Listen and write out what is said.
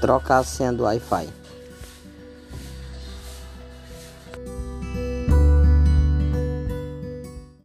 Trocar a senha do Wi-Fi.